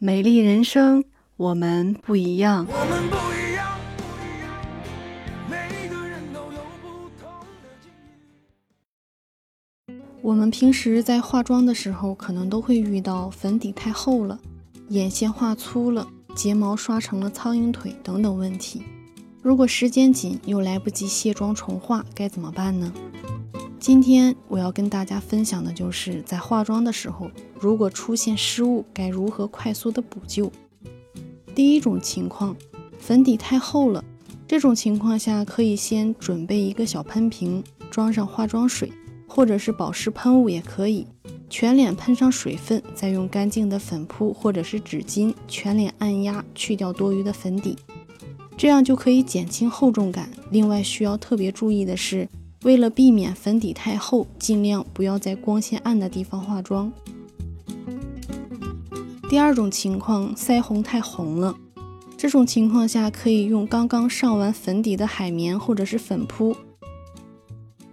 美丽人生，我们不一样。我们不一样，不一样，每个人有不同的境遇。我们平时在化妆的时候，可能都会遇到粉底太厚了、眼线画粗了、睫毛刷成了苍蝇腿等等问题。如果时间紧又来不及卸妆重画，该怎么办呢？今天我要跟大家分享的就是在化妆的时候，如果出现失误，该如何快速的补救。第一种情况，粉底太厚了，这种情况下可以先准备一个小喷瓶，装上化妆水或者是保湿喷雾也可以，全脸喷上水分，再用干净的粉扑或者是纸巾全脸按压，去掉多余的粉底，这样就可以减轻厚重感。另外需要特别注意的是。为了避免粉底太厚，尽量不要在光线暗的地方化妆。第二种情况，腮红太红了，这种情况下可以用刚刚上完粉底的海绵或者是粉扑，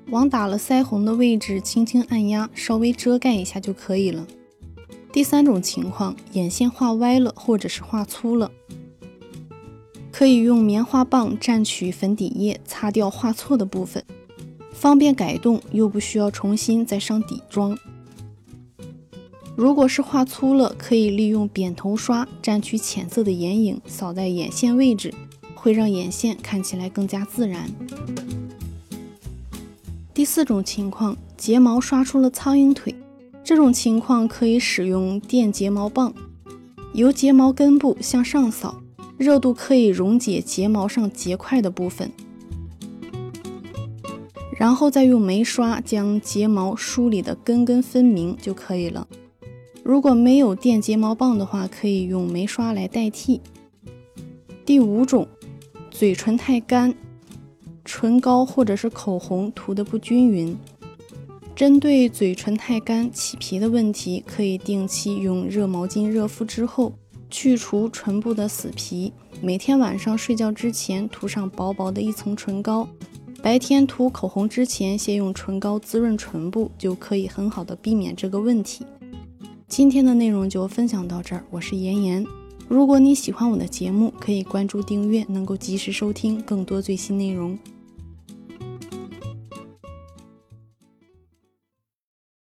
往打了腮红的位置轻轻按压，稍微遮盖一下就可以了。第三种情况，眼线画歪了或者是画粗了，可以用棉花棒蘸取粉底液，擦掉画错的部分。方便改动，又不需要重新再上底妆。如果是画粗了，可以利用扁头刷蘸取浅色的眼影，扫在眼线位置，会让眼线看起来更加自然。第四种情况，睫毛刷出了苍蝇腿，这种情况可以使用电睫毛棒，由睫毛根部向上扫，热度可以溶解睫毛上结块的部分。然后再用眉刷将睫毛梳理的根根分明就可以了。如果没有电睫毛棒的话，可以用眉刷来代替。第五种，嘴唇太干，唇膏或者是口红涂的不均匀。针对嘴唇太干起皮的问题，可以定期用热毛巾热敷之后，去除唇部的死皮。每天晚上睡觉之前涂上薄薄的一层唇膏。白天涂口红之前，先用唇膏滋润唇部，就可以很好的避免这个问题。今天的内容就分享到这儿，我是妍妍。如果你喜欢我的节目，可以关注订阅，能够及时收听更多最新内容。